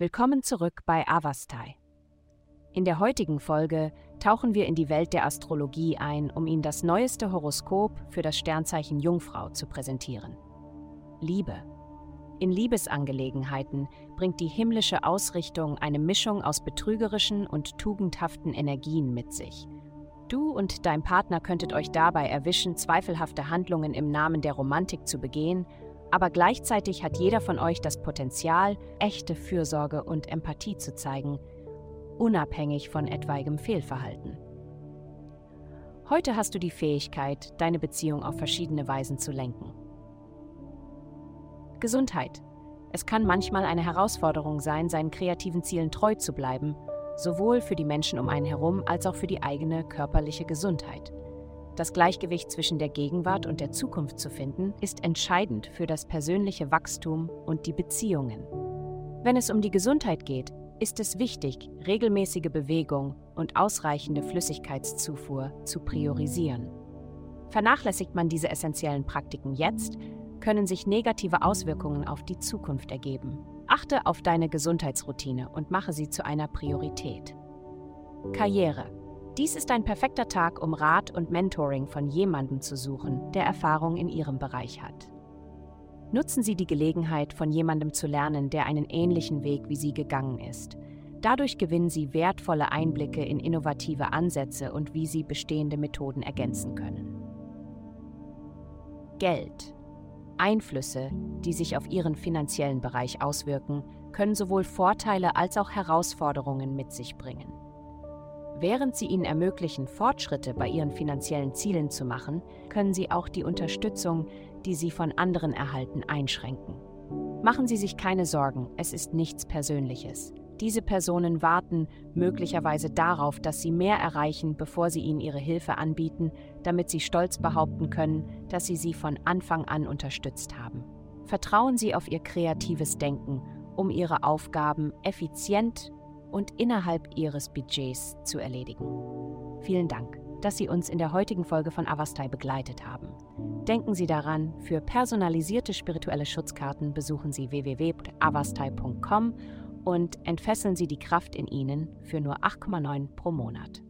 Willkommen zurück bei Avastai. In der heutigen Folge tauchen wir in die Welt der Astrologie ein, um Ihnen das neueste Horoskop für das Sternzeichen Jungfrau zu präsentieren. Liebe. In Liebesangelegenheiten bringt die himmlische Ausrichtung eine Mischung aus betrügerischen und tugendhaften Energien mit sich. Du und dein Partner könntet euch dabei erwischen, zweifelhafte Handlungen im Namen der Romantik zu begehen aber gleichzeitig hat jeder von euch das Potenzial, echte Fürsorge und Empathie zu zeigen, unabhängig von etwaigem Fehlverhalten. Heute hast du die Fähigkeit, deine Beziehung auf verschiedene Weisen zu lenken. Gesundheit. Es kann manchmal eine Herausforderung sein, seinen kreativen Zielen treu zu bleiben, sowohl für die Menschen um einen herum als auch für die eigene körperliche Gesundheit. Das Gleichgewicht zwischen der Gegenwart und der Zukunft zu finden, ist entscheidend für das persönliche Wachstum und die Beziehungen. Wenn es um die Gesundheit geht, ist es wichtig, regelmäßige Bewegung und ausreichende Flüssigkeitszufuhr zu priorisieren. Vernachlässigt man diese essentiellen Praktiken jetzt, können sich negative Auswirkungen auf die Zukunft ergeben. Achte auf deine Gesundheitsroutine und mache sie zu einer Priorität. Karriere dies ist ein perfekter Tag, um Rat und Mentoring von jemandem zu suchen, der Erfahrung in Ihrem Bereich hat. Nutzen Sie die Gelegenheit, von jemandem zu lernen, der einen ähnlichen Weg wie Sie gegangen ist. Dadurch gewinnen Sie wertvolle Einblicke in innovative Ansätze und wie Sie bestehende Methoden ergänzen können. Geld. Einflüsse, die sich auf Ihren finanziellen Bereich auswirken, können sowohl Vorteile als auch Herausforderungen mit sich bringen. Während sie ihnen ermöglichen, Fortschritte bei ihren finanziellen Zielen zu machen, können sie auch die Unterstützung, die sie von anderen erhalten, einschränken. Machen Sie sich keine Sorgen, es ist nichts Persönliches. Diese Personen warten möglicherweise darauf, dass sie mehr erreichen, bevor sie ihnen ihre Hilfe anbieten, damit sie stolz behaupten können, dass sie sie von Anfang an unterstützt haben. Vertrauen Sie auf Ihr kreatives Denken, um Ihre Aufgaben effizient und innerhalb Ihres Budgets zu erledigen. Vielen Dank, dass Sie uns in der heutigen Folge von Avastai begleitet haben. Denken Sie daran, für personalisierte spirituelle Schutzkarten besuchen Sie www.avastai.com und entfesseln Sie die Kraft in Ihnen für nur 8,9 pro Monat.